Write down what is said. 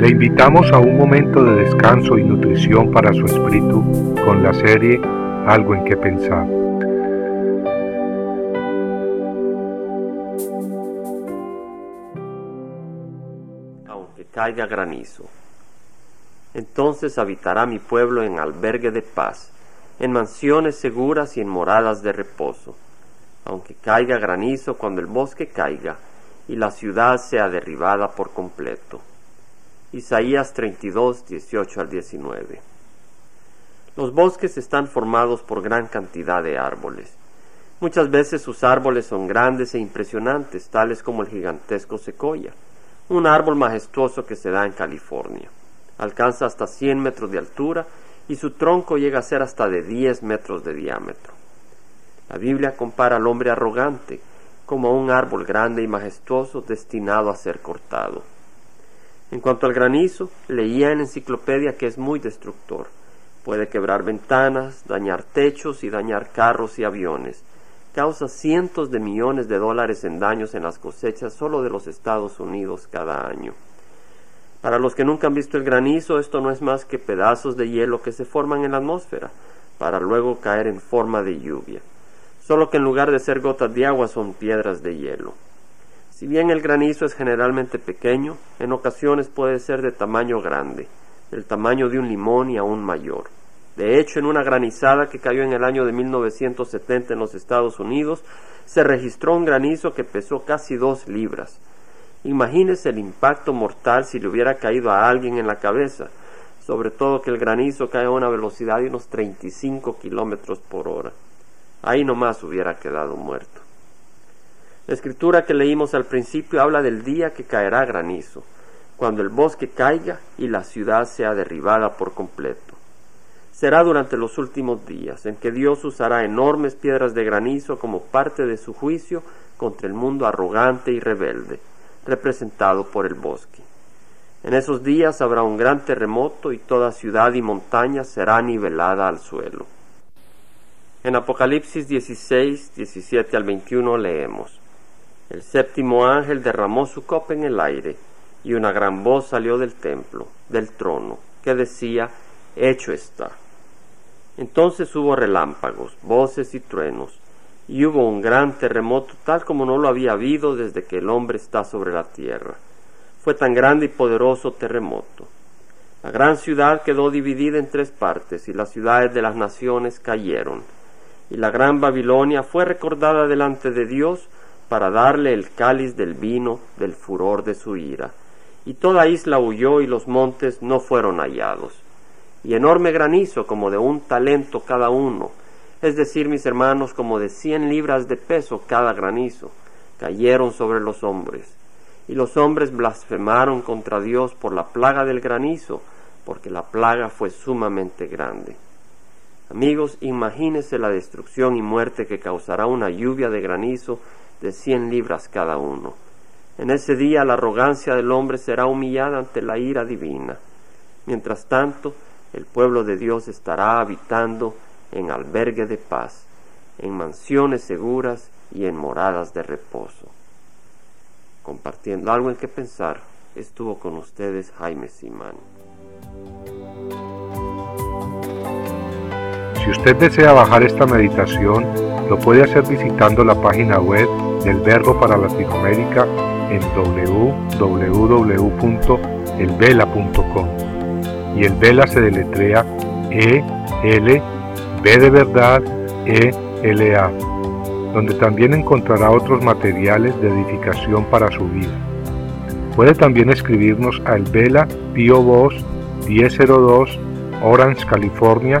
Le invitamos a un momento de descanso y nutrición para su espíritu con la serie Algo en que pensar. Aunque caiga granizo. Entonces habitará mi pueblo en albergue de paz, en mansiones seguras y en moradas de reposo. Aunque caiga granizo cuando el bosque caiga y la ciudad sea derribada por completo. Isaías 32, 18 al 19. Los bosques están formados por gran cantidad de árboles. Muchas veces sus árboles son grandes e impresionantes, tales como el gigantesco secoya, un árbol majestuoso que se da en California. Alcanza hasta 100 metros de altura y su tronco llega a ser hasta de 10 metros de diámetro. La Biblia compara al hombre arrogante como a un árbol grande y majestuoso destinado a ser cortado. En cuanto al granizo, leía en enciclopedia que es muy destructor. Puede quebrar ventanas, dañar techos y dañar carros y aviones. Causa cientos de millones de dólares en daños en las cosechas solo de los Estados Unidos cada año. Para los que nunca han visto el granizo, esto no es más que pedazos de hielo que se forman en la atmósfera, para luego caer en forma de lluvia. Solo que en lugar de ser gotas de agua son piedras de hielo. Si bien el granizo es generalmente pequeño, en ocasiones puede ser de tamaño grande, del tamaño de un limón y aún mayor. De hecho, en una granizada que cayó en el año de 1970 en los Estados Unidos, se registró un granizo que pesó casi dos libras. Imagínese el impacto mortal si le hubiera caído a alguien en la cabeza, sobre todo que el granizo cae a una velocidad de unos 35 kilómetros por hora. Ahí nomás hubiera quedado muerto. La escritura que leímos al principio habla del día que caerá granizo, cuando el bosque caiga y la ciudad sea derribada por completo. Será durante los últimos días en que Dios usará enormes piedras de granizo como parte de su juicio contra el mundo arrogante y rebelde, representado por el bosque. En esos días habrá un gran terremoto y toda ciudad y montaña será nivelada al suelo. En Apocalipsis 16, 17 al 21 leemos. El séptimo ángel derramó su copa en el aire, y una gran voz salió del templo, del trono, que decía, Hecho está. Entonces hubo relámpagos, voces y truenos, y hubo un gran terremoto tal como no lo había habido desde que el hombre está sobre la tierra. Fue tan grande y poderoso terremoto. La gran ciudad quedó dividida en tres partes, y las ciudades de las naciones cayeron. Y la gran Babilonia fue recordada delante de Dios, para darle el cáliz del vino del furor de su ira. Y toda isla huyó y los montes no fueron hallados. Y enorme granizo como de un talento cada uno, es decir, mis hermanos, como de cien libras de peso cada granizo, cayeron sobre los hombres. Y los hombres blasfemaron contra Dios por la plaga del granizo, porque la plaga fue sumamente grande. Amigos, imagínese la destrucción y muerte que causará una lluvia de granizo de cien libras cada uno. En ese día la arrogancia del hombre será humillada ante la ira divina. Mientras tanto, el pueblo de Dios estará habitando en albergue de paz, en mansiones seguras y en moradas de reposo. Compartiendo algo en que pensar, estuvo con ustedes Jaime Simán. Si usted desea bajar esta meditación, lo puede hacer visitando la página web del Verbo para Latinoamérica en www.elvela.com. Y el Vela se deletrea E L B de verdad E L A, donde también encontrará otros materiales de edificación para su vida. Puede también escribirnos a El Vela Pio Box 1002 Orange, California